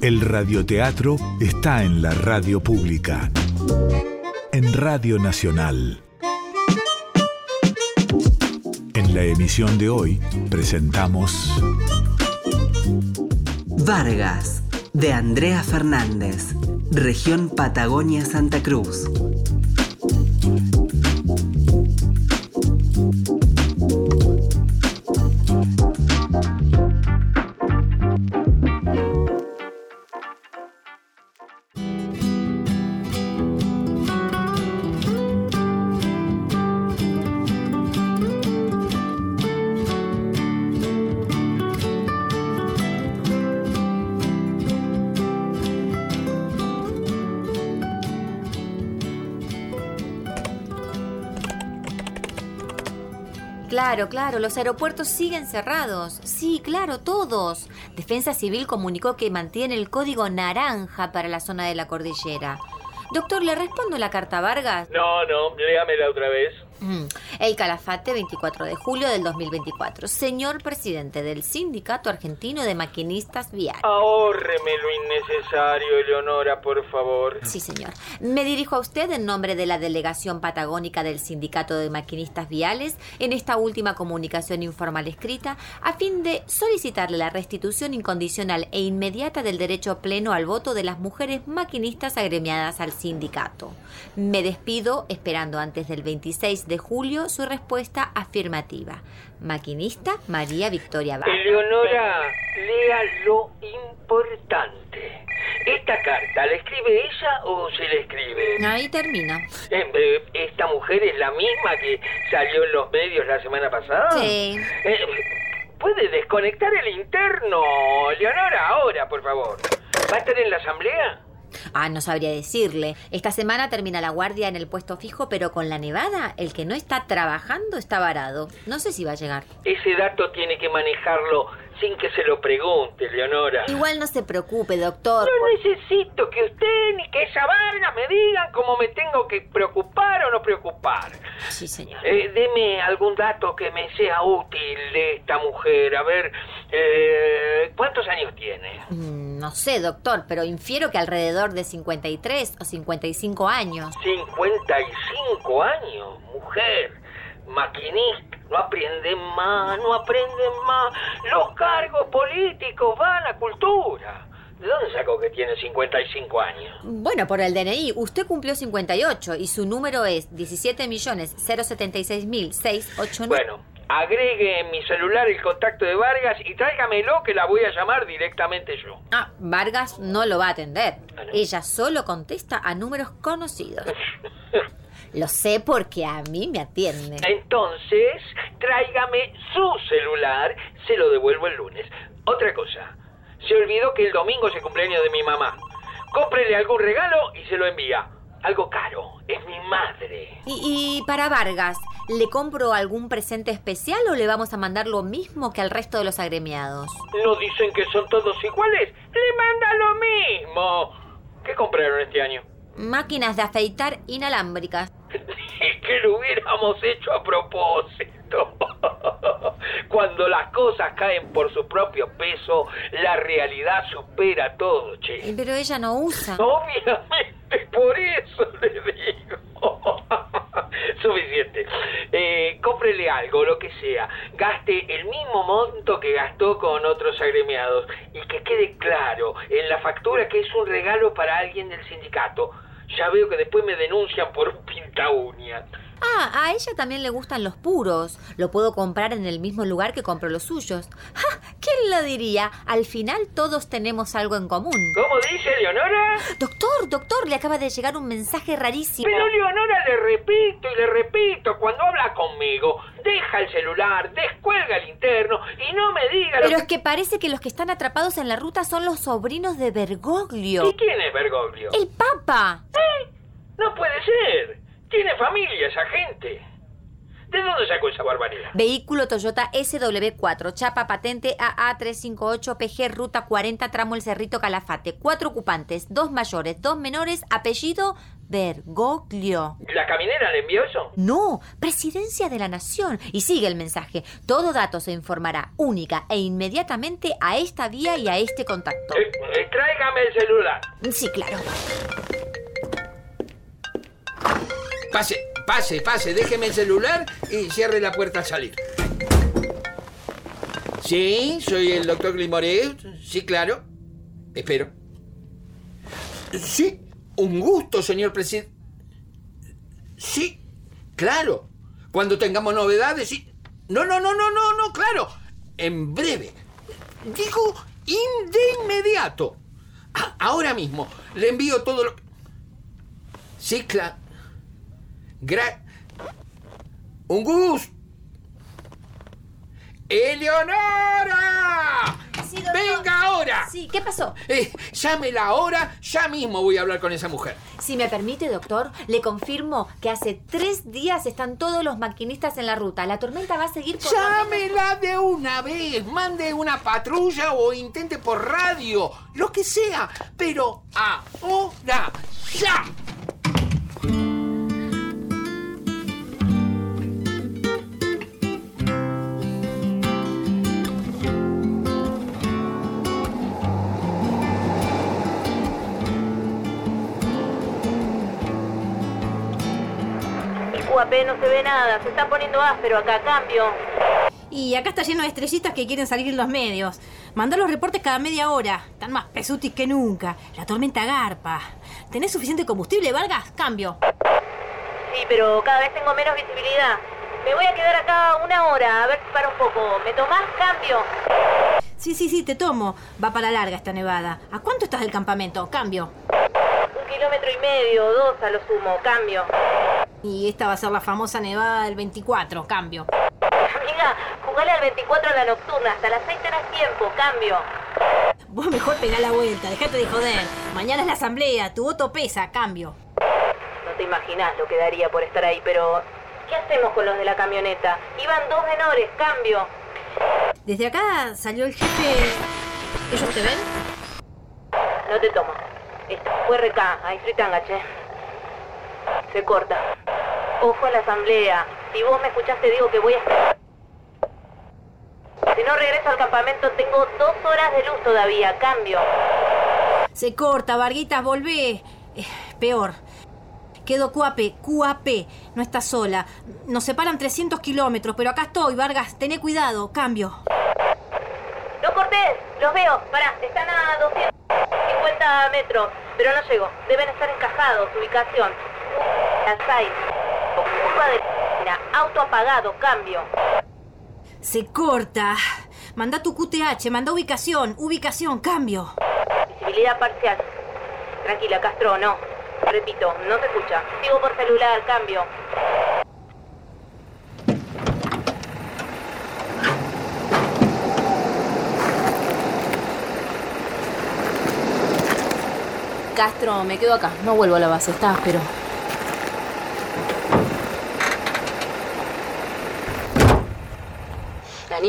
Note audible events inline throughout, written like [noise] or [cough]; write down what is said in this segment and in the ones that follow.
El radioteatro está en la radio pública. En Radio Nacional. En la emisión de hoy presentamos Vargas, de Andrea Fernández, región Patagonia Santa Cruz. Claro, claro, los aeropuertos siguen cerrados. Sí, claro, todos. Defensa Civil comunicó que mantiene el código naranja para la zona de la cordillera. Doctor, ¿le respondo la carta Vargas? No, no, léamela otra vez. Mm. El Calafate, 24 de julio del 2024. Señor presidente del Sindicato Argentino de Maquinistas Viales. Ahórreme lo innecesario, Eleonora, por favor. Sí, señor. Me dirijo a usted en nombre de la delegación patagónica del Sindicato de Maquinistas Viales en esta última comunicación informal escrita a fin de solicitarle la restitución incondicional e inmediata del derecho pleno al voto de las mujeres maquinistas agremiadas al sindicato. Me despido esperando antes del 26 de julio su respuesta afirmativa. Maquinista María Victoria Vargas. Eleonora, lea lo importante. ¿Esta carta la escribe ella o se la escribe? Ahí termina. Eh, eh, ¿Esta mujer es la misma que salió en los medios la semana pasada? Sí. Eh, ¿Puede desconectar el interno, Eleonora, ahora, por favor? ¿Va a estar en la asamblea? Ah, no sabría decirle. Esta semana termina la guardia en el puesto fijo, pero con la nevada, el que no está trabajando está varado. No sé si va a llegar. Ese dato tiene que manejarlo sin que se lo pregunte, Leonora. Igual no se preocupe, doctor. No necesito que usted ni que esa Vargas me digan cómo me tengo que preocupar o no preocupar. Sí, señor. Eh, deme algún dato que me sea útil de esta mujer. A ver, eh, ¿cuántos años tiene? Mm, No sé, doctor, pero infiero que alrededor de 53 o 55 años. 55 años, mujer, maquinista, no aprenden más, no aprenden más. Los cargos políticos van a cultura. ¿De dónde sacó que tiene 55 años? Bueno, por el DNI, usted cumplió 58 y su número es 17.076.689. Bueno, agregue en mi celular el contacto de Vargas y tráigamelo que la voy a llamar directamente yo. Ah, Vargas no lo va a atender. Ah, no. Ella solo contesta a números conocidos. [laughs] Lo sé porque a mí me atiende. Entonces, tráigame su celular, se lo devuelvo el lunes. Otra cosa, se olvidó que el domingo es el cumpleaños de mi mamá. Cómprele algún regalo y se lo envía. Algo caro, es mi madre. Y, y para Vargas, ¿le compro algún presente especial o le vamos a mandar lo mismo que al resto de los agremiados? ¿No dicen que son todos iguales? Le manda lo mismo. ¿Qué compraron este año? Máquinas de afeitar inalámbricas. [laughs] Es que lo hubiéramos hecho a propósito. [laughs] Cuando las cosas caen por su propio peso, la realidad supera todo, che. Pero ella no usa. Obviamente, [laughs] por eso le digo. Suficiente. Eh, cómprele algo, lo que sea. Gaste el mismo monto que gastó con otros agremiados. Y que quede claro en la factura que es un regalo para alguien del sindicato. Ya veo que después me denuncian por un pinta uña. Ah, a ella también le gustan los puros. Lo puedo comprar en el mismo lugar que compro los suyos. [laughs] ¡Ja! ¡Qué ¿Quién lo diría? Al final todos tenemos algo en común. ¿Cómo dice Leonora? Doctor, doctor, le acaba de llegar un mensaje rarísimo. Pero Leonora le repito y le repito, cuando habla conmigo, deja el celular, descuelga el interno y no me diga lo Pero que... es que parece que los que están atrapados en la ruta son los sobrinos de Bergoglio. ¿Y quién es Bergoglio? El Papa. ¿Eh? No puede ser. Tiene familia esa gente. ¿De dónde sacó esa barbaridad? Vehículo Toyota SW4, chapa patente AA358PG, ruta 40, tramo El Cerrito Calafate. Cuatro ocupantes, dos mayores, dos menores, apellido Bergoglio. ¿La caminera le envió eso? No, Presidencia de la Nación. Y sigue el mensaje. Todo dato se informará única e inmediatamente a esta vía y a este contacto. Eh, eh, tráigame el celular. Sí, claro. Pase, pase, pase, déjeme el celular y cierre la puerta al salir. Sí, soy el doctor Glimoré. Sí, claro. Espero. Sí, un gusto, señor presidente. Sí, claro. Cuando tengamos novedades, sí. No, no, no, no, no, no, claro. En breve. Digo, in- de inmediato. A- ahora mismo. Le envío todo lo... Sí, claro. Gra... Un gusto. ¡Eleonora! Sí. ¡Venga ahora! Sí, ¿qué pasó? Eh, llámela ahora, ya mismo voy a hablar con esa mujer. Si me permite, doctor, le confirmo que hace tres días están todos los maquinistas en la ruta. La tormenta va a seguir por... Llámela de una vez, mande una patrulla o intente por radio, lo que sea, pero ahora, ya. No se ve nada, se está poniendo áspero acá, cambio. Y acá está lleno de estrellitas que quieren salir en los medios. Mandá los reportes cada media hora. Están más pesutis que nunca. La tormenta garpa. ¿Tenés suficiente combustible, Vargas? Cambio. Sí, pero cada vez tengo menos visibilidad. Me voy a quedar acá una hora, a ver si para un poco. ¿Me tomás? Cambio. Sí, sí, sí, te tomo. Va para larga esta nevada. ¿A cuánto estás del campamento? Cambio. Un kilómetro y medio, dos a lo sumo, cambio. Y esta va a ser la famosa nevada del 24. Cambio. Amiga, jugale al 24 a la nocturna, hasta las 6 tenés tiempo, cambio. Vos mejor pegá la vuelta. Dejate de joder. Mañana es la asamblea. Tu voto pesa. Cambio. No te imaginás lo que daría por estar ahí, pero... ¿Qué hacemos con los de la camioneta? Iban dos menores, cambio. Desde acá salió el jefe... ¿Ellos te ven? No te tomo. Esto fue RK, ahí fritanga, che. Se corta. Ojo a la asamblea. Si vos me escuchaste, digo que voy a... Si no regreso al campamento, tengo dos horas de luz todavía. Cambio. Se corta, Varguitas, volvé. Eh, peor. Quedo Cuape, QAP. No estás sola. Nos separan 300 kilómetros, pero acá estoy, Vargas. Tené cuidado. Cambio. No cortés, los veo. Pará, están a 250 metros, pero no llego. Deben estar encajados. Ubicación. Curva de... Auto apagado. Cambio. Se corta. Manda tu QTH, manda ubicación. Ubicación, cambio. Visibilidad parcial. Tranquila, Castro, no. Repito, no te escucha. Sigo por celular, cambio. Castro, me quedo acá. No vuelvo a la base. Está áspero.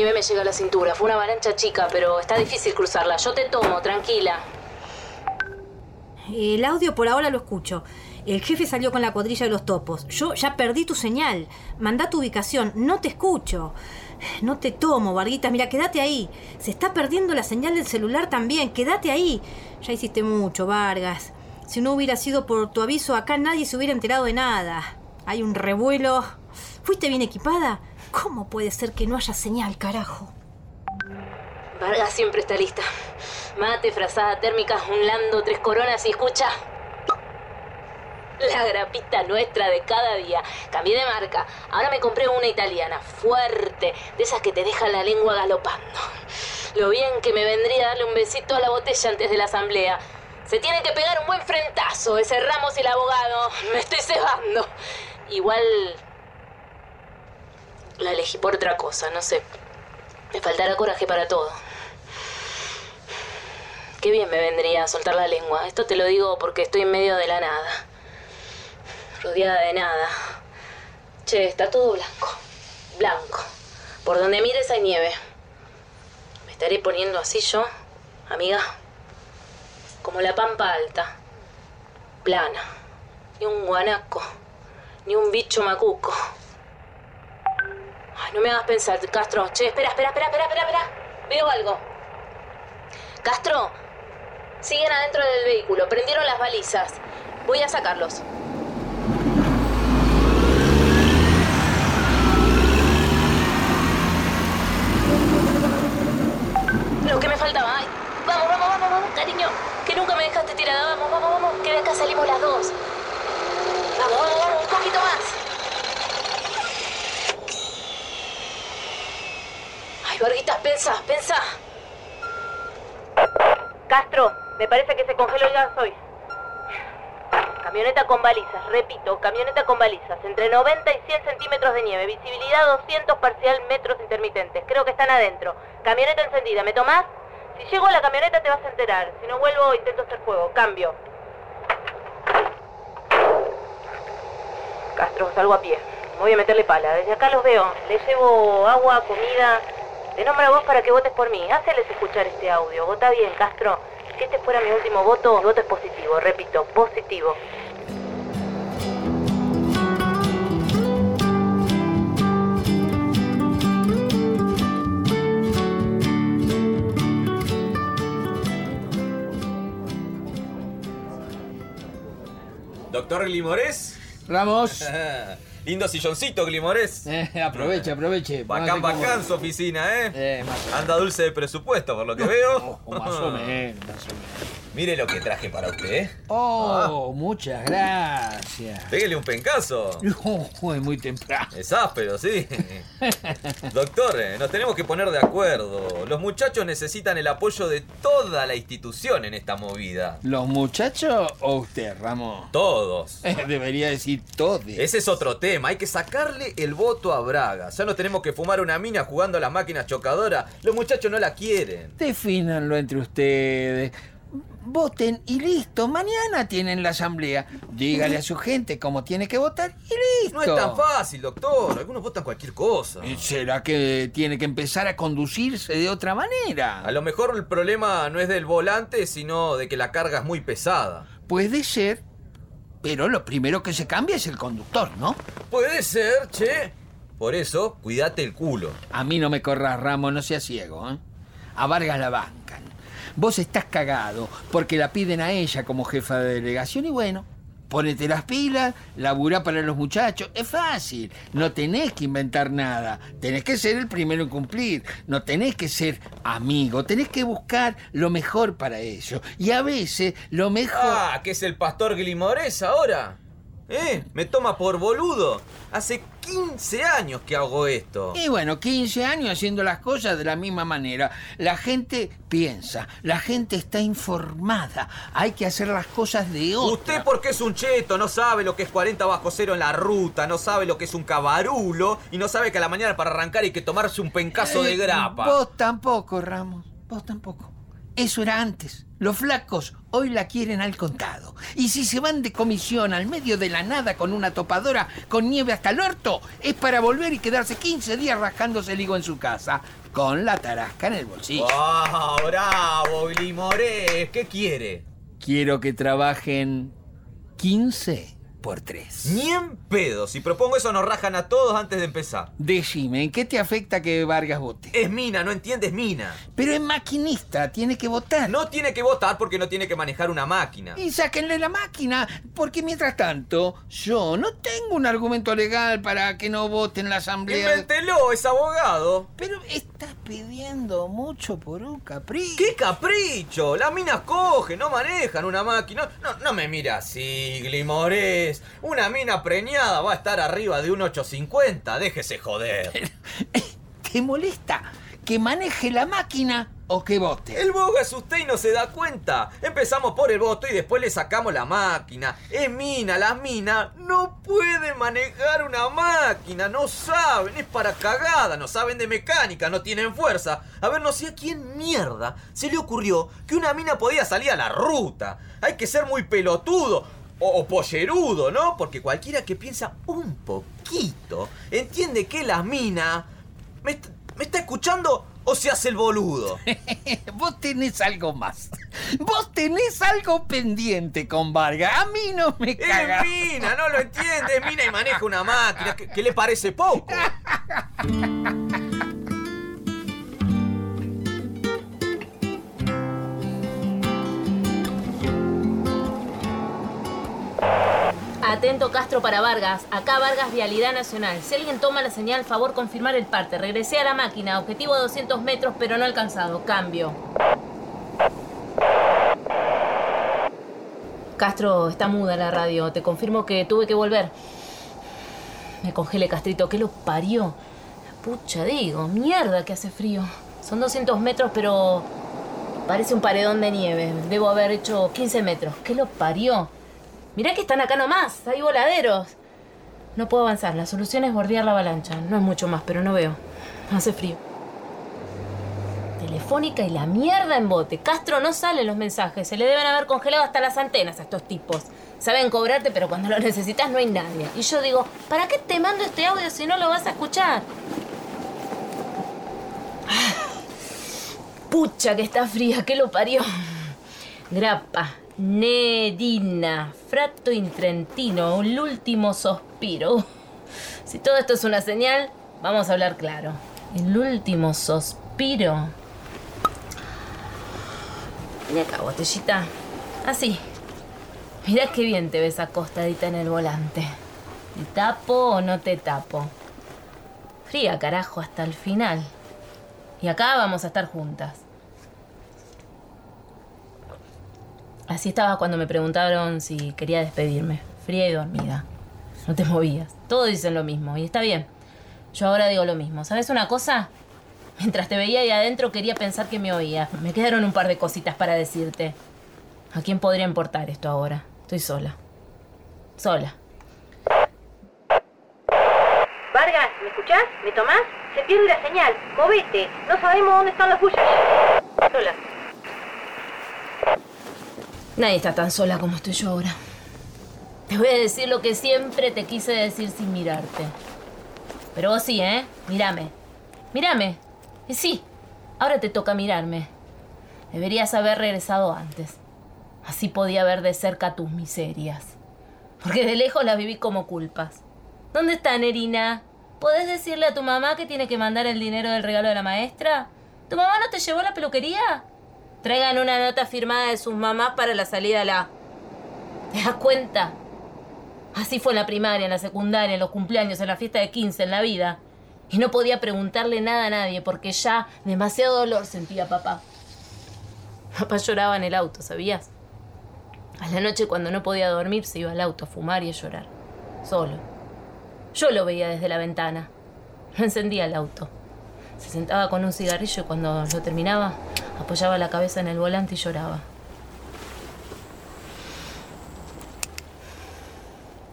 Nieve me llega a la cintura. Fue una avalancha chica, pero está difícil cruzarla. Yo te tomo, tranquila. El audio por ahora lo escucho. El jefe salió con la cuadrilla de los topos. Yo ya perdí tu señal. Manda tu ubicación. No te escucho. No te tomo, Varguitas. Mira, quédate ahí. Se está perdiendo la señal del celular también. Quédate ahí. Ya hiciste mucho, Vargas. Si no hubiera sido por tu aviso, acá nadie se hubiera enterado de nada. Hay un revuelo. ¿Fuiste bien equipada? ¿Cómo puede ser que no haya señal, carajo? Vargas siempre está lista. Mate, frazada térmica, un lando, tres coronas y escucha. La grapita nuestra de cada día. Cambié de marca. Ahora me compré una italiana, fuerte, de esas que te dejan la lengua galopando. Lo bien que me vendría darle un besito a la botella antes de la asamblea. Se tiene que pegar un buen frentazo ese Ramos y el abogado. Me estoy cebando. Igual... La elegí por otra cosa, no sé. Me faltará coraje para todo. Qué bien me vendría soltar la lengua. Esto te lo digo porque estoy en medio de la nada. Rodeada de nada. Che, está todo blanco. Blanco. Por donde mires hay nieve. ¿Me estaré poniendo así yo, amiga? Como la pampa alta. Plana. Ni un guanaco. Ni un bicho macuco. No me hagas pensar, Castro. Che, espera, espera, espera, espera, espera, espera. Veo algo. Castro, siguen adentro del vehículo. Prendieron las balizas. Voy a sacarlos. Lo que me faltaba. Vamos, vamos, vamos, vamos, cariño. Que nunca me dejaste tirada. Vamos, vamos, vamos. Que de acá salimos las dos. Vamos, vamos, vamos. Un poquito más. Varguitas, pensa, pensa. Castro, me parece que se congeló el gas hoy. Camioneta con balizas, repito, camioneta con balizas, entre 90 y 100 centímetros de nieve, visibilidad 200 parcial metros intermitentes, creo que están adentro. Camioneta encendida, ¿me tomás? Si llego a la camioneta te vas a enterar, si no vuelvo intento hacer fuego, cambio. Castro, salgo a pie, voy a meterle pala, desde acá los veo, le llevo agua, comida, te nombro a vos para que votes por mí, háceles escuchar este audio, vota bien, Castro. Si este fuera mi último voto, mi voto es positivo, repito, positivo. Doctor Glimorés. Ramos. [laughs] Lindo silloncito, Glimorés. [laughs] Eh, aproveche, aproveche. Bacán, bacán su oficina, ¿eh? Eh, más Anda dulce de presupuesto, por lo que [laughs] veo. O más o menos, más o menos. Mire lo que traje para usted, ¿eh? Oh, muchas gracias. Pégale un pencazo. [laughs] Oh, es muy temprano. Es áspero, sí. [laughs] Doctor, eh, nos tenemos que poner de acuerdo. Los muchachos necesitan el apoyo de toda la institución en esta movida. ¿Los muchachos o usted, Ramos? Todos. [laughs] Debería decir todos. Ese es otro tema, hay que sacarle el voto a Braga. Ya no tenemos que fumar una mina jugando a las máquinas chocadoras. Los muchachos no la quieren. Defínanlo entre ustedes. Voten y listo. Mañana tienen la asamblea. Dígale a su gente cómo tiene que votar y listo. No es tan fácil, doctor. Algunos votan cualquier cosa. ¿Será que tiene que empezar a conducirse de otra manera? A lo mejor el problema no es del volante, sino de que la carga es muy pesada. Puede ser, pero lo primero que se cambia es el conductor, ¿no? Puede ser, che. Por eso, cuídate el culo. A mí no me corras, Ramos, no seas ciego, ¿eh? A Vargas la bancan. Vos estás cagado porque la piden a ella como jefa de delegación y bueno, ponete las pilas, laburá para los muchachos. Es fácil, no tenés que inventar nada. Tenés que ser el primero en cumplir. No tenés que ser amigo, tenés que buscar lo mejor para ellos. Y a veces lo mejor... Ah, que es el pastor Glimorés ahora. ¿Eh? Me toma por boludo. Hace 15 años que hago esto. Y bueno, 15 años haciendo las cosas de la misma manera. La gente piensa, la gente está informada. Hay que hacer las cosas de otra. Usted porque es un cheto, no sabe lo que es 40 bajo cero en la ruta, no sabe lo que es un cabarulo y no sabe que a la mañana para arrancar hay que tomarse un pencazo de Eh, grapa. Vos tampoco, Ramos. Vos tampoco. Eso era antes. Los flacos hoy la quieren al contado. Y si se van de comisión al medio de la nada con una topadora con nieve hasta el orto, es para volver y quedarse 15 días rascándose el higo en su casa, con la tarasca en el bolsillo. ¡Ah, bravo, Glimorés! ¿Qué quiere? Quiero que trabajen 15 por 3. Ni en pedo. Si propongo eso nos rajan a todos antes de empezar. Decime, ¿en qué te afecta que Vargas vote? Es mina, ¿no entiendes? Mina. Pero es maquinista, tiene que votar. No tiene que votar porque no tiene que manejar una máquina. Y sáquenle la máquina, porque mientras tanto, yo no tengo un argumento legal para que no voten la asamblea. Invéntelo, es abogado. Pero estás pidiendo mucho por un capricho. ¡Qué capricho! Las minas cogen, no manejan una máquina. No, no me mira así, Una mina preñada va a estar arriba de un 850. Déjese joder. ¿Te molesta que maneje la máquina o que vote? El boga es usted y no se da cuenta. Empezamos por el voto y después le sacamos la máquina. Es mina, las minas no pueden manejar una máquina, no saben, es para cagada, no saben de mecánica, no tienen fuerza. A ver, no sé a quién mierda se le ocurrió que una mina podía salir a la ruta. Hay que ser muy pelotudo. O, o pollerudo, ¿no? Porque cualquiera que piensa un poquito entiende que las minas. ¿Me, est- me está escuchando o se hace el boludo? [laughs] Vos tenés algo más. Vos tenés algo pendiente con Vargas. A mí no me caga. Es mina, no lo entiende. Es mina y maneja una máquina. ¿Qué, qué le parece poco? [laughs] Castro para Vargas. Acá Vargas Vialidad Nacional. Si alguien toma la señal, favor confirmar el parte. Regresé a la máquina. Objetivo 200 metros, pero no alcanzado. Cambio. Castro, está muda la radio. Te confirmo que tuve que volver. Me congelé, Castrito. ¿Qué lo parió? Pucha, digo. Mierda que hace frío. Son 200 metros, pero... Parece un paredón de nieve. Debo haber hecho 15 metros. ¿Qué lo parió? Mirá que están acá nomás, hay voladeros. No puedo avanzar, la solución es bordear la avalancha. No es mucho más, pero no veo. Hace frío. Telefónica y la mierda en bote. Castro no sale en los mensajes. Se le deben haber congelado hasta las antenas a estos tipos. Saben cobrarte, pero cuando lo necesitas no hay nadie. Y yo digo, ¿para qué te mando este audio si no lo vas a escuchar? Ah, Pucha que está fría, que lo parió. Grappa, Nerina, Frato in Trentino, el último sospiro. [laughs] Si todo esto es una señal, vamos a hablar claro. El último suspiro. Ven acá, botellita. Así. Mirá qué bien te ves acostadita en el volante. ¿Te tapo o no te tapo? Fría, carajo, hasta el final. Y acá vamos a estar juntas. Así estaba cuando me preguntaron si quería despedirme. Fría y dormida. No te movías. Todos dicen lo mismo y está bien. Yo ahora digo lo mismo. ¿Sabes una cosa? Mientras te veía ahí adentro quería pensar que me oías. Me quedaron un par de cositas para decirte. ¿A quién podría importar esto ahora? Estoy sola. Sola. Vargas, ¿me escuchás? ¿Me tomás? Se pierde la señal. Movete. No sabemos dónde están los bullas. Sola. Nadie está tan sola como estoy yo ahora. Te voy a decir lo que siempre te quise decir sin mirarte. Pero vos sí, ¿eh? Mírame. Mírame. Y sí, ahora te toca mirarme. Deberías haber regresado antes. Así podía ver de cerca tus miserias. Porque de lejos las viví como culpas. ¿Dónde está Nerina? ¿Podés decirle a tu mamá que tiene que mandar el dinero del regalo de la maestra? ¿Tu mamá no te llevó a la peluquería? Traigan una nota firmada de sus mamás para la salida a la... ¿Te das cuenta? Así fue en la primaria, en la secundaria, en los cumpleaños, en la fiesta de 15, en la vida. Y no podía preguntarle nada a nadie porque ya demasiado dolor sentía papá. Papá lloraba en el auto, ¿sabías? A la noche cuando no podía dormir se iba al auto a fumar y a llorar. Solo. Yo lo veía desde la ventana. Encendía el auto. Se sentaba con un cigarrillo y cuando lo terminaba apoyaba la cabeza en el volante y lloraba.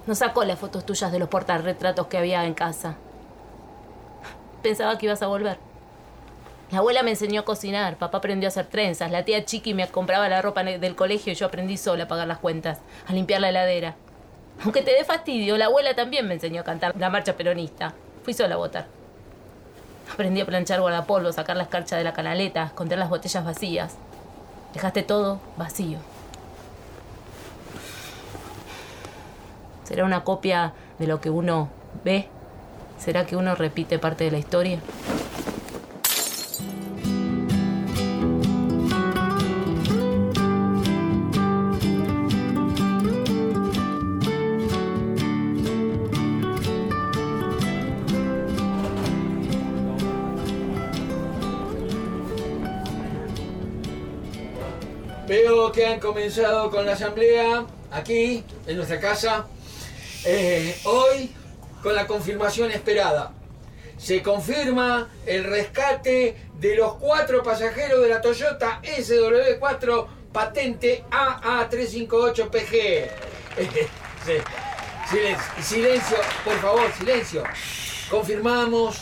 No sacó las fotos tuyas de los portarretratos que había en casa. Pensaba que ibas a volver. La abuela me enseñó a cocinar, papá aprendió a hacer trenzas, la tía Chiqui me compraba la ropa del colegio y yo aprendí sola a pagar las cuentas, a limpiar la heladera. Aunque te dé fastidio, la abuela también me enseñó a cantar la marcha peronista. Fui sola a votar. Aprendí a planchar guardapolvo, sacar la escarcha de la canaleta, esconder las botellas vacías. Dejaste todo vacío. ¿Será una copia de lo que uno ve? ¿Será que uno repite parte de la historia? Comenzado con la asamblea aquí, en nuestra casa. Eh, hoy, con la confirmación esperada. Se confirma el rescate de los cuatro pasajeros de la Toyota SW4 patente AA358PG. [laughs] Sí. Silencio, silencio, por favor, silencio. Confirmamos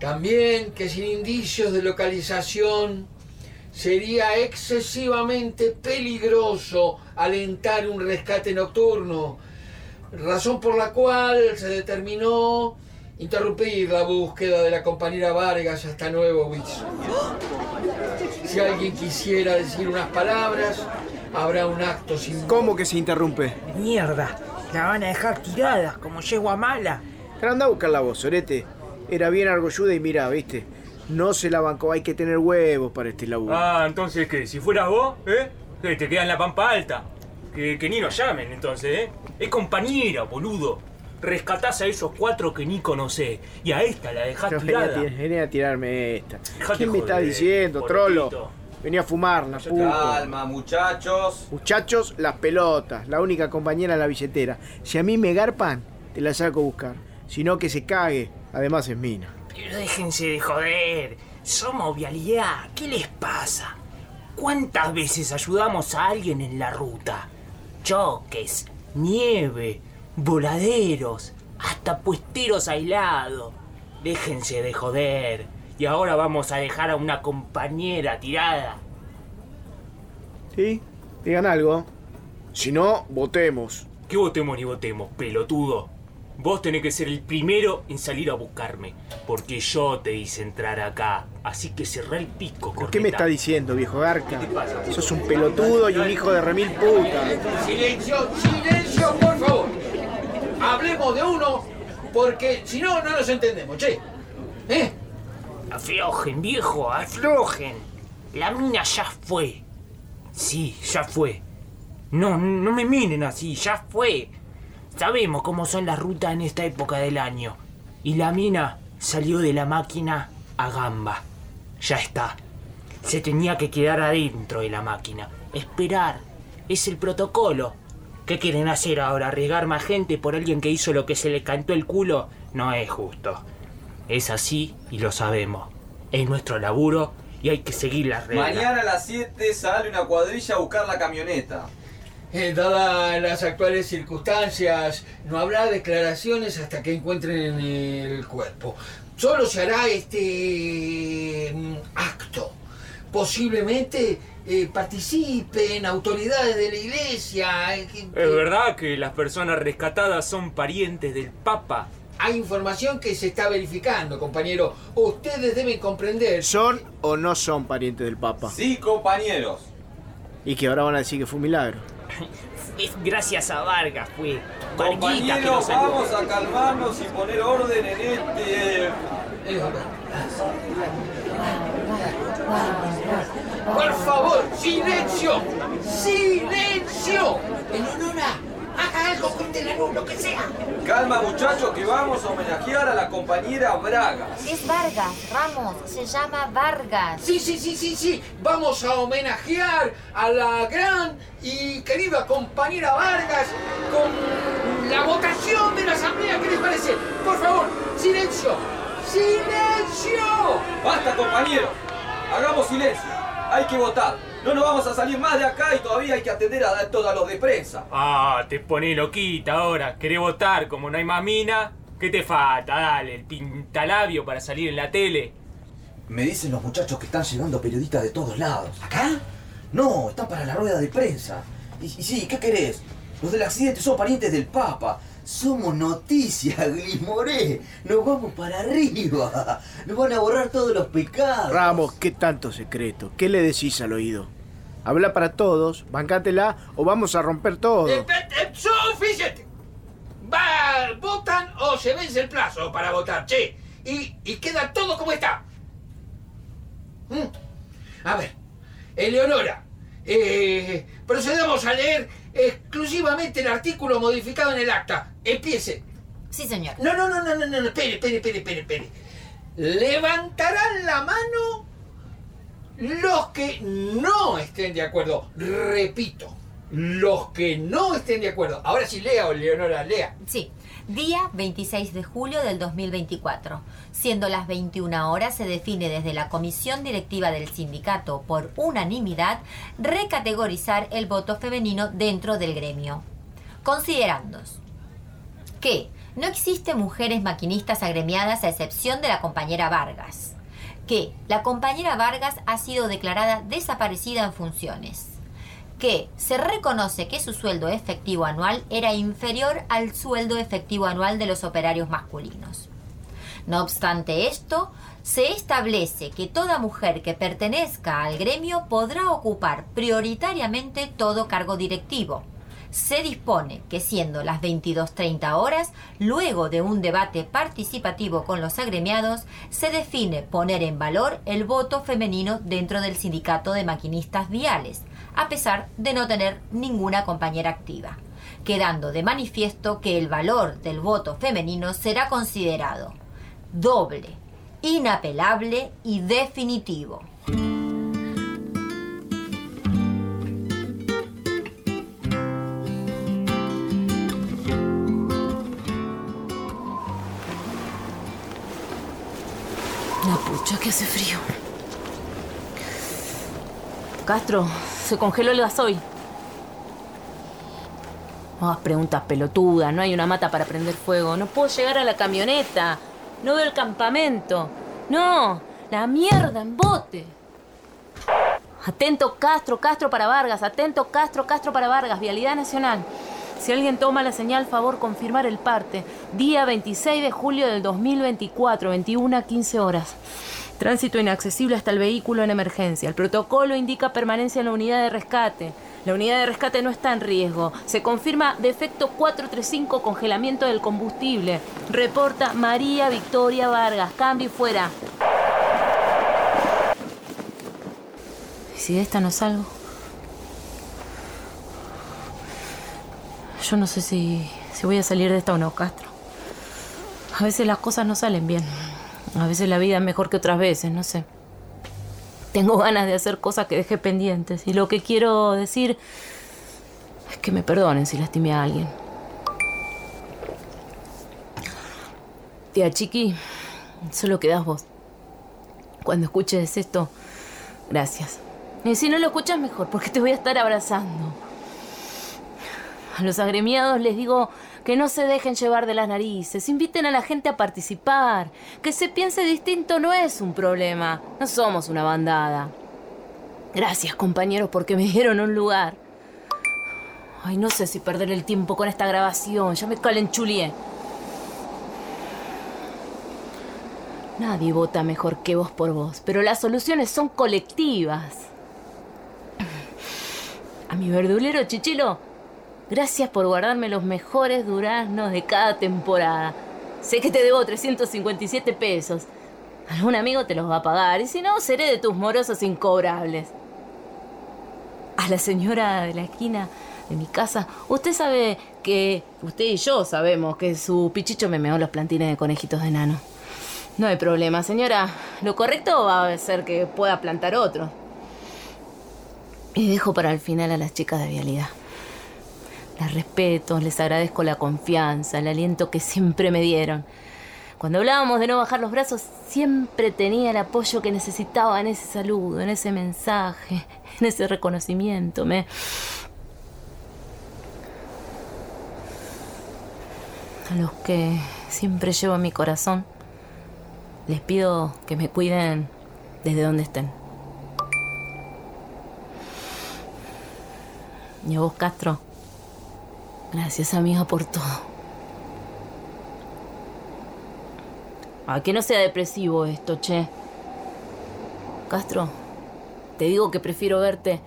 también que sin indicios de localización sería excesivamente peligroso alentar un rescate nocturno, razón por la cual se determinó interrumpir la búsqueda de la compañera Vargas hasta nuevo aviso. Si alguien quisiera decir unas palabras, habrá un acto sin... ¿Cómo que se interrumpe? Mierda, la van a dejar tirada como yegua mala. Pero anda a buscar la voz, Sorete. Era bien argolluda y mira, viste. No se la bancó, hay que tener huevos para este laburo. Ah, entonces, ¿qué? Si fueras vos, ¿eh? ¿Qué, te queda en la pampa alta. Que, que ni nos llamen, entonces, ¿eh? Es compañera, boludo. Rescatás a esos cuatro que ni conocés. Y a esta la dejás a tirada. tir- venía a tirarme esta. Dejate ¿Quién me está joder, diciendo, trolo? Venía a fumar, la puta. Calma, muchachos. Muchachos, las pelotas. La única compañera en la billetera. Si a mí me garpan, te la saco a buscar. Si no, que se cague. Además es mina. Pero déjense de joder. Somos vialidad. ¿Qué les pasa? ¿Cuántas veces ayudamos a alguien en la ruta? Choques, nieve, voladeros, hasta puesteros aislados. Déjense de joder. Y ahora vamos a dejar a una compañera tirada. ¿Sí? Digan algo. Si no, votemos. ¿Qué votemos ni votemos, pelotudo? Vos tenés que ser el primero en salir a buscarme. Porque yo te hice entrar acá. Así que cerrá el pico, ¿Por qué me está diciendo, viejo Garca? ¿Qué te pasa? Sos un pelotudo y un hijo de remil puta. Silencio, silencio, por favor. Hablemos de uno, porque si no, no nos entendemos, che. ¿Eh? Aflojen, viejo, aflojen. La mina ya fue. Sí, ya fue. No, no me miren así, ya fue. Sabemos cómo son las rutas en esta época del año. Y la mina salió de la máquina a gamba. Ya está. Se tenía que quedar adentro de la máquina. Esperar. Es el protocolo. ¿Qué quieren hacer ahora? ¿Arriesgar más gente por alguien que hizo lo que se le cantó el culo? No es justo. Es así y lo sabemos. Es nuestro laburo y hay que seguir las reglas. Mañana a las 7 sale una cuadrilla a buscar la camioneta. Eh, dadas las actuales circunstancias, no habrá declaraciones hasta que encuentren el cuerpo. Solo se hará este mm, acto. Posiblemente eh, participen autoridades de la iglesia. eh, ¿Es verdad que las personas rescatadas son parientes del Papa? Hay información que se está verificando, compañero. Ustedes deben comprender. ¿Son o no son parientes del Papa? Sí, compañeros. Y que ahora van a decir que fue un milagro. [laughs] Es gracias a Vargas, fue. Que Compañeros, nos vamos a calmarnos y poner orden en este... Eh, Por favor, silencio, silencio. Eleonora, haga algo, cuente la luz, lo que sea. Calma, muchachos, que vamos a homenajear a la compañera Bragas. Es Vargas, Ramos, se llama Vargas. Sí, sí, sí, sí, sí. Vamos a homenajear a la gran y querida compañera Vargas con la votación de la asamblea. ¿Qué les parece? Por favor, silencio, silencio. ¡Basta, compañeros! Hagamos silencio. Hay que votar. No nos vamos a salir más de acá y todavía hay que atender a todos los de prensa. Ah, te pone loquita ahora. ¿Querés votar como no hay más mina? ¿Qué te falta? Dale, el pintalabio para salir en la tele. Me dicen los muchachos que están llegando periodistas de todos lados. ¿Acá? No, están para la rueda de prensa. Y, y sí, ¿qué querés? Los del accidente son parientes del Papa. Somos noticias, [laughs] Glismoré. Nos vamos para arriba. Nos van a borrar todos los pecados. Ramos, ¿qué tanto secreto? ¿Qué le decís al oído? Habla para todos, bancátela o vamos a romper todo. Eh, eh, eh, suficiente. Va, votan o se vence el plazo para votar, che. Y, y queda todo como está. Mm. A ver, Eleonora, eh, procedamos a leer exclusivamente el artículo modificado en el acta. Empiece. Sí, señor. No, no, no, no, no, no, no, espere, espere, espere, espere, espere. Levantarán la mano los que no estén de acuerdo. Repito, los que no estén de acuerdo. Ahora sí, lea, o Leonora, lea. Sí. Día 26 de julio del 2024. Siendo las 21 horas, se define desde la comisión directiva del sindicato, por unanimidad, recategorizar el voto femenino dentro del gremio. Considerando que no existen mujeres maquinistas agremiadas a excepción de la compañera Vargas. Que la compañera Vargas ha sido declarada desaparecida en funciones. Que se reconoce que su sueldo efectivo anual era inferior al sueldo efectivo anual de los operarios masculinos. No obstante esto, se establece que toda mujer que pertenezca al gremio podrá ocupar prioritariamente todo cargo directivo, se dispone que siendo las 22.30 horas, luego de un debate participativo con los agremiados, se define poner en valor el voto femenino dentro del sindicato de maquinistas viales, a pesar de no tener ninguna compañera activa, quedando de manifiesto que el valor del voto femenino será considerado doble, inapelable y definitivo. Hace frío. Castro, se congeló el gasoil. No hagas preguntas pelotudas, no hay una mata para prender fuego. No puedo llegar a la camioneta. No veo el campamento. No, la mierda en bote. Atento Castro, Castro para Vargas. Atento Castro, Castro para Vargas. Vialidad Nacional. Si alguien toma la señal, favor confirmar el parte. Día 26 de julio del 2024, 21 a 15 horas. Tránsito inaccesible hasta el vehículo en emergencia. El protocolo indica permanencia en la unidad de rescate. La unidad de rescate no está en riesgo. Se confirma defecto 435, congelamiento del combustible. Reporta María Victoria Vargas. Cambio y fuera. ¿Y si de esta no salgo? Yo no sé si, si voy a salir de esta o no, Castro. A veces las cosas no salen bien. A veces la vida es mejor que otras veces, no sé. Tengo ganas de hacer cosas que dejé pendientes. Y lo que quiero decir es que me perdonen si lastimé a alguien. Tía Chiqui, solo quedas vos. Cuando escuches esto, gracias. Y si no lo escuchas, mejor, porque te voy a estar abrazando. A los agremiados les digo que no se dejen llevar de las narices, inviten a la gente a participar, que se piense distinto no es un problema, no somos una bandada. Gracias compañeros porque me dieron un lugar. Ay, no sé si perder el tiempo con esta grabación, ya me calenchulié. Nadie vota mejor que vos por vos, pero las soluciones son colectivas. A mi verdulero Chichilo Gracias por guardarme los mejores duraznos de cada temporada. Sé que te debo 357 pesos. Algún amigo te los va a pagar y si no, seré de tus morosos incobrables. A la señora de la esquina de mi casa, usted sabe que usted y yo sabemos que su pichicho me meó los plantines de conejitos de nano. No hay problema, señora. Lo correcto va a ser que pueda plantar otro. Y dejo para el final a las chicas de vialidad. Las respeto, les agradezco la confianza, el aliento que siempre me dieron. Cuando hablábamos de no bajar los brazos, siempre tenía el apoyo que necesitaba en ese saludo, en ese mensaje, en ese reconocimiento. A los que siempre llevo en mi corazón, les pido que me cuiden desde donde estén. Y a vos, Castro, Gracias, amiga, por todo. A que no sea depresivo esto, che. Castro, te digo que prefiero verte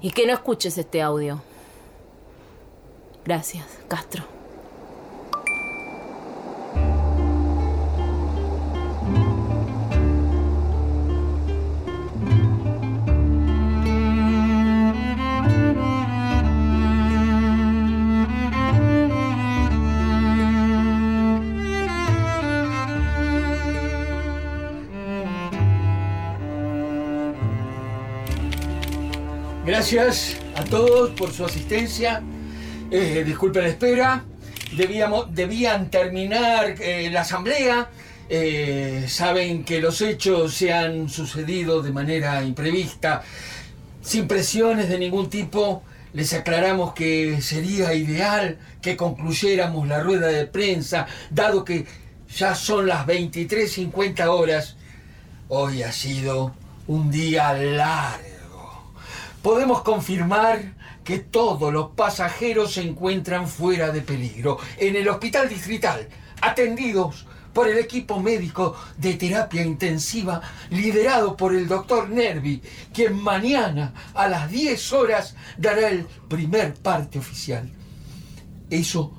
y que no escuches este audio. Gracias, Castro. Gracias a todos por su asistencia. Eh, disculpen la espera. Debíamos, debían terminar eh, la asamblea. Eh, saben que los hechos se han sucedido de manera imprevista, sin presiones de ningún tipo. Les aclaramos que sería ideal que concluyéramos la rueda de prensa, dado que ya son las 23.50 horas. Hoy ha sido un día largo. Podemos confirmar que todos los pasajeros se encuentran fuera de peligro en el hospital distrital, atendidos por el equipo médico de terapia intensiva liderado por el doctor Nervi, quien mañana a las 10 horas dará el primer parte oficial. Eso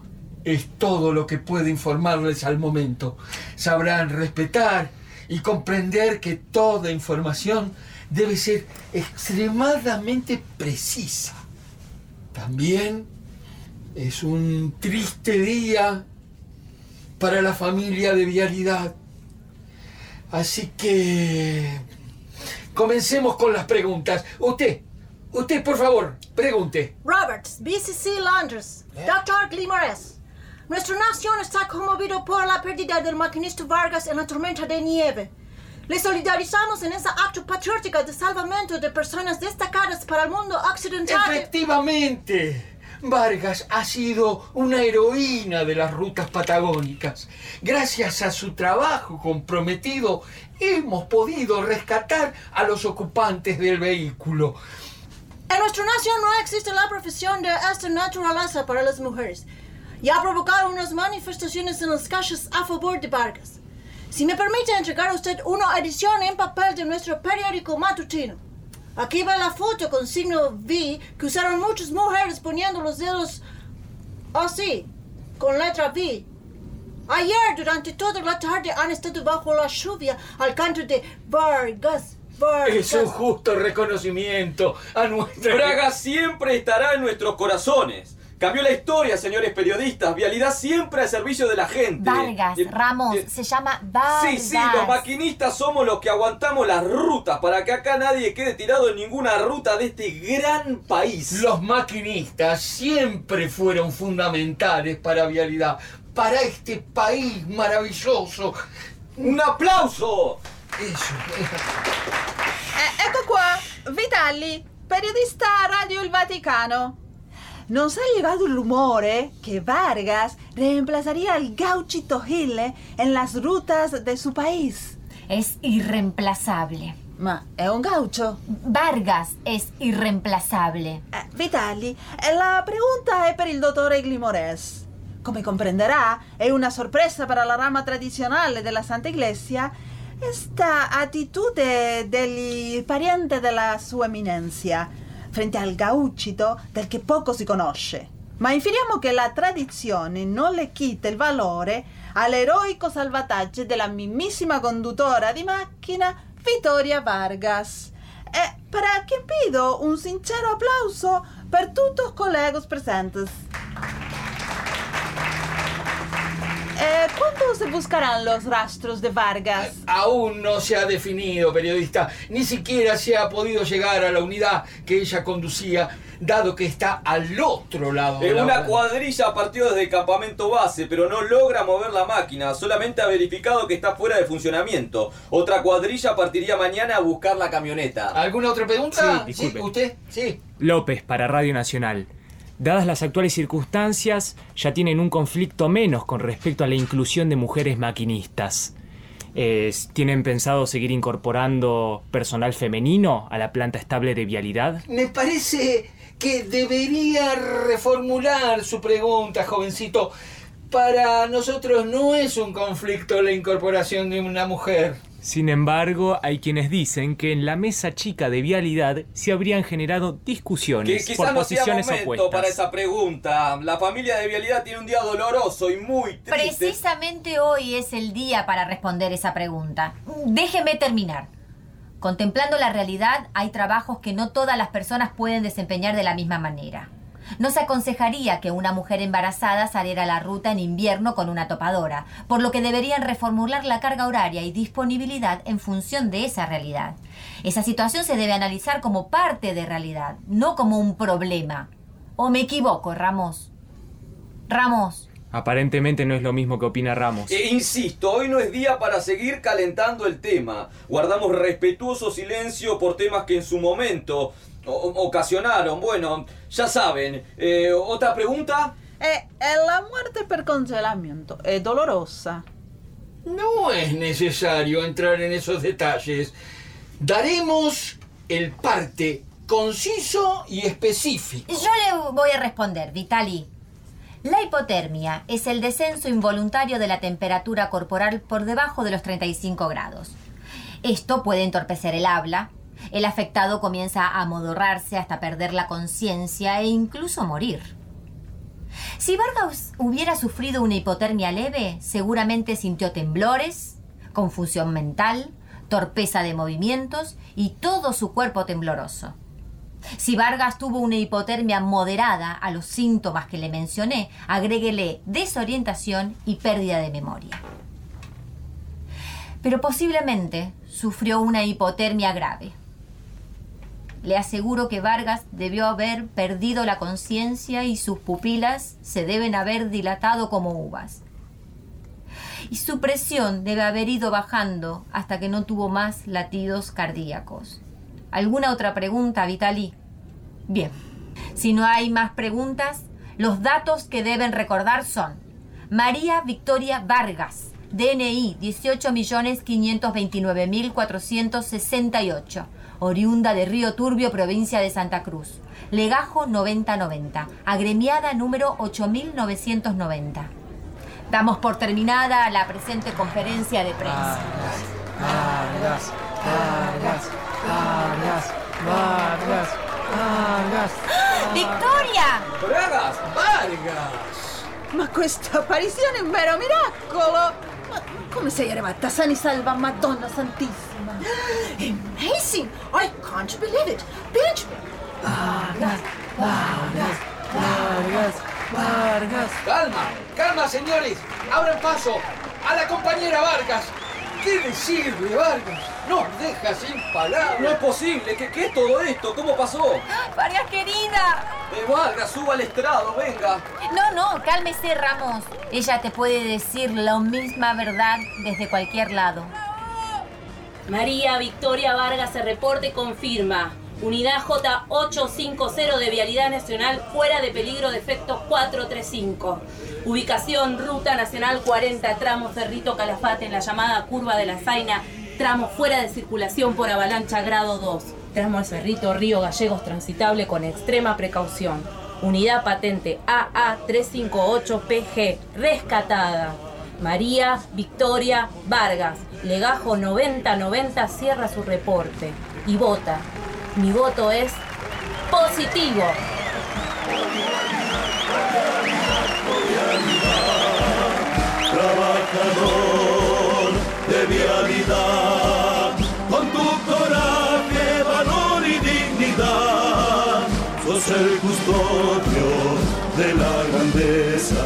es todo lo que puedo informarles al momento. Sabrán respetar y comprender que toda información debe ser extremadamente precisa. También es un triste día para la familia de Vialidad. Así que comencemos con las preguntas. Usted, usted por favor, pregunte. Roberts, BCC Londres, Dr. Glimores. Nuestra nación está conmovido por la pérdida del maquinista Vargas en la tormenta de nieve. Le solidarizamos en ese acto patriótico de salvamento de personas destacadas para el mundo occidental. Efectivamente. Vargas ha sido una heroína de las rutas patagónicas. Gracias a su trabajo comprometido, hemos podido rescatar a los ocupantes del vehículo. En nuestra nación no existe la profesión de esta naturaleza para las mujeres y ha provocado unas manifestaciones en las calles a favor de Vargas. Si me permite entregar a usted una edición en papel de nuestro periódico matutino. Aquí va la foto con signo V que usaron muchas mujeres poniendo los dedos así, con letra V. Ayer, durante toda la tarde, han estado bajo la lluvia al canto de Vargas, Vargas. Es un justo reconocimiento a nuestra... Braga siempre estará en nuestros corazones. Cambió la historia, señores periodistas. Vialidad siempre al servicio de la gente. Vargas, Eh, Ramos, eh, se llama Vargas. Sí, sí, los maquinistas somos los que aguantamos las rutas para que acá nadie quede tirado en ninguna ruta de este gran país. Los maquinistas siempre fueron fundamentales para Vialidad, para este país maravilloso. ¡Un aplauso! Eso. Eh, ecco qua, Vitali, periodista Radio Il Vaticano. Nos ha llegado el rumor eh, que Vargas reemplazaría al gauchito Gille en las rutas de su país. Es irreemplazable. Ma è un gaucho. Vargas es irreemplazable. Eh, Vitali, eh, la pregunta è per il dottore Glimores. Come comprenderà, è una sorpresa para la rama tradizionale della Santa Iglesia esta attitudine degli parienti della sua eminencia frente al gauchito del che poco si conosce. Ma inferiamo che la tradizione non le quita il valore all'eroico salvataggio della mimissima conduttora di macchina Vittoria Vargas. E para quien pido un sincero aplauso per tutti los colegas presentes. Eh, ¿Cuándo se buscarán los rastros de Vargas? Aún no se ha definido, periodista. Ni siquiera se ha podido llegar a la unidad que ella conducía, dado que está al otro lado de Eh, la una hora. cuadrilla partió desde el campamento base, pero no logra mover la máquina. Solamente ha verificado que está fuera de funcionamiento. Otra cuadrilla partiría mañana a buscar la camioneta. ¿Alguna otra pregunta? Sí, disculpe. ¿Usted? Sí. López para Radio Nacional. Dadas las actuales circunstancias, ya tienen un conflicto menos con respecto a la inclusión de mujeres maquinistas. ¿Tienen pensado seguir incorporando personal femenino a la planta estable de vialidad? Me parece que debería reformular su pregunta, jovencito. Para nosotros no es un conflicto la incorporación de una mujer. Sin embargo, hay quienes dicen que en la mesa chica de vialidad se habrían generado discusiones por no sea posiciones opuestas. para esa pregunta. La familia de Vialidad tiene un día doloroso y muy triste. Precisamente hoy es el día para responder esa pregunta. Déjeme terminar. Contemplando la realidad, hay trabajos que no todas las personas pueden desempeñar de la misma manera. No se aconsejaría que una mujer embarazada saliera a la ruta en invierno con una topadora, por lo que deberían reformular la carga horaria y disponibilidad en función de esa realidad. Esa situación se debe analizar como parte de realidad, no como un problema. ¿O me equivoco, Ramos? Ramos. Aparentemente no es lo mismo que opina Ramos. E insisto, hoy no es día para seguir calentando el tema. Guardamos respetuoso silencio por temas que en su momento o- ocasionaron. Bueno, ya saben. Eh, ¿Otra pregunta? Eh, eh, la muerte per congelamiento es dolorosa. No es necesario entrar en esos detalles. Daremos el parte conciso y específico. Yo le voy a responder, Vitali. La hipotermia es el descenso involuntario de la temperatura corporal por debajo de los 35 grados. Esto puede entorpecer el habla. El afectado comienza a amodorrarse hasta perder la conciencia e incluso morir. Si Vargas hubiera sufrido una hipotermia leve, seguramente sintió temblores, confusión mental, torpeza de movimientos y todo su cuerpo tembloroso. Si Vargas tuvo una hipotermia moderada a los síntomas que le mencioné, agréguele desorientación y pérdida de memoria. Pero posiblemente sufrió una hipotermia grave. Le aseguro que Vargas debió haber perdido la conciencia y sus pupilas se deben haber dilatado como uvas. Y su presión debe haber ido bajando hasta que no tuvo más latidos cardíacos. ¿Alguna otra pregunta, Vitali? Bien. Si no hay más preguntas, los datos que deben recordar son María Victoria Vargas, DNI 18.529.468, oriunda de Río Turbio, provincia de Santa Cruz. Legajo 9090, agremiada número 8990. Damos por terminada la presente conferencia de prensa. Vargas, Vargas, Vargas, Vargas, Vargas. ¡Victoria! ¡Vargas! ¡Vargas! Ma questa apparizione è un vero miracolo! Come sei arrivata sana e salva, Madonna Santissima? Amazing! I can't believe it. Benjamin! Vargas, Vargas, Vargas, Vargas. Calma, calma, señores. Abran paso a la compañera Vargas. ¿Qué decirle, Vargas? Nos deja sin palabras. No es posible. ¿Qué, qué es todo esto? ¿Cómo pasó? Vargas querida. Eh, Vargas, suba al estrado, venga. No, no, cálmese, Ramos. Ella te puede decir la misma verdad desde cualquier lado. María Victoria Vargas se reporte y confirma. Unidad J850 de Vialidad Nacional fuera de peligro de efecto 435. Ubicación Ruta Nacional 40, tramo Cerrito Calafate en la llamada Curva de la Zaina, tramo fuera de circulación por avalancha grado 2. Tramo Cerrito Río Gallegos transitable con extrema precaución. Unidad patente AA358PG, rescatada. María Victoria Vargas, Legajo 9090 cierra su reporte y vota. Mi voto es positivo. De vialidad, con tu coraje, valor y dignidad, sos el custodio de la grandeza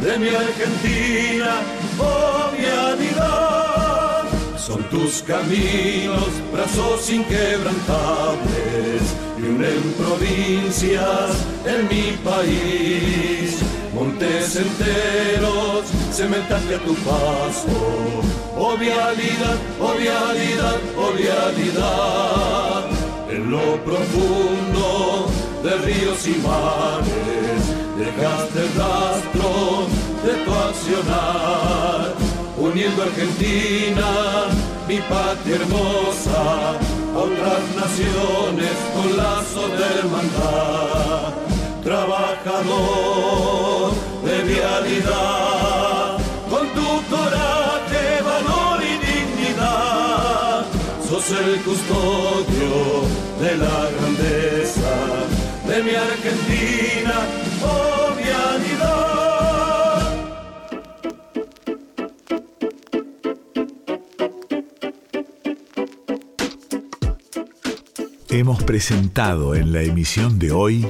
de mi Argentina, oh vialidad. Son tus caminos, brazos inquebrantables, y unen provincias en mi país. Montes enteros se a tu paso. Oh oh vialidad, oh vialidad. En lo profundo de ríos y mares dejaste el rastro de tu accionar. Uniendo Argentina, mi patria hermosa, a otras naciones con lazo de hermandad trabajador de vialidad, con tu coraje, valor y dignidad, sos el custodio de la grandeza de mi Argentina, oh vialidad. Hemos presentado en la emisión de hoy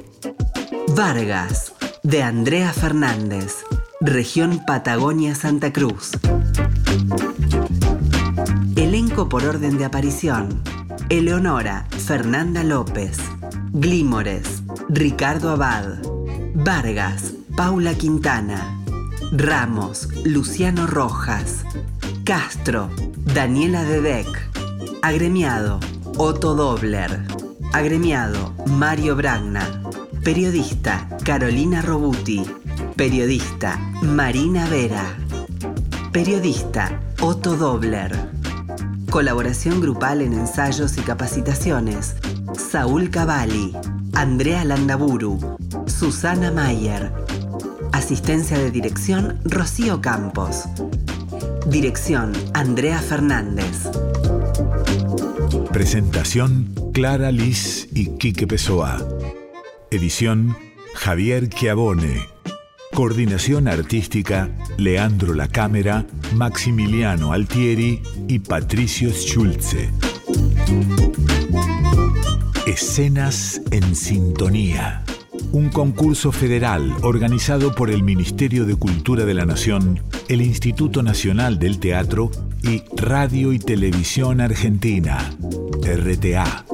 Vargas, de Andrea Fernández, región Patagonia Santa Cruz. Elenco por orden de aparición. Eleonora, Fernanda López. Glímores, Ricardo Abad. Vargas, Paula Quintana. Ramos, Luciano Rojas. Castro, Daniela Dedec. Agremiado, Otto Dobler. Agremiado, Mario Bragna. Periodista, Carolina Robuti. Periodista, Marina Vera. Periodista, Otto Dobler. Colaboración grupal en ensayos y capacitaciones. Saúl Cavalli, Andrea Landaburu, Susana Mayer. Asistencia de dirección, Rocío Campos. Dirección, Andrea Fernández. Presentación, Clara Liz y Quique Pessoa. Edición, Javier Chiavone. Coordinación artística, Leandro La Cámara, Maximiliano Altieri y Patricio Schulze. Escenas en Sintonía. Un concurso federal organizado por el Ministerio de Cultura de la Nación, el Instituto Nacional del Teatro y Radio y Televisión Argentina, RTA.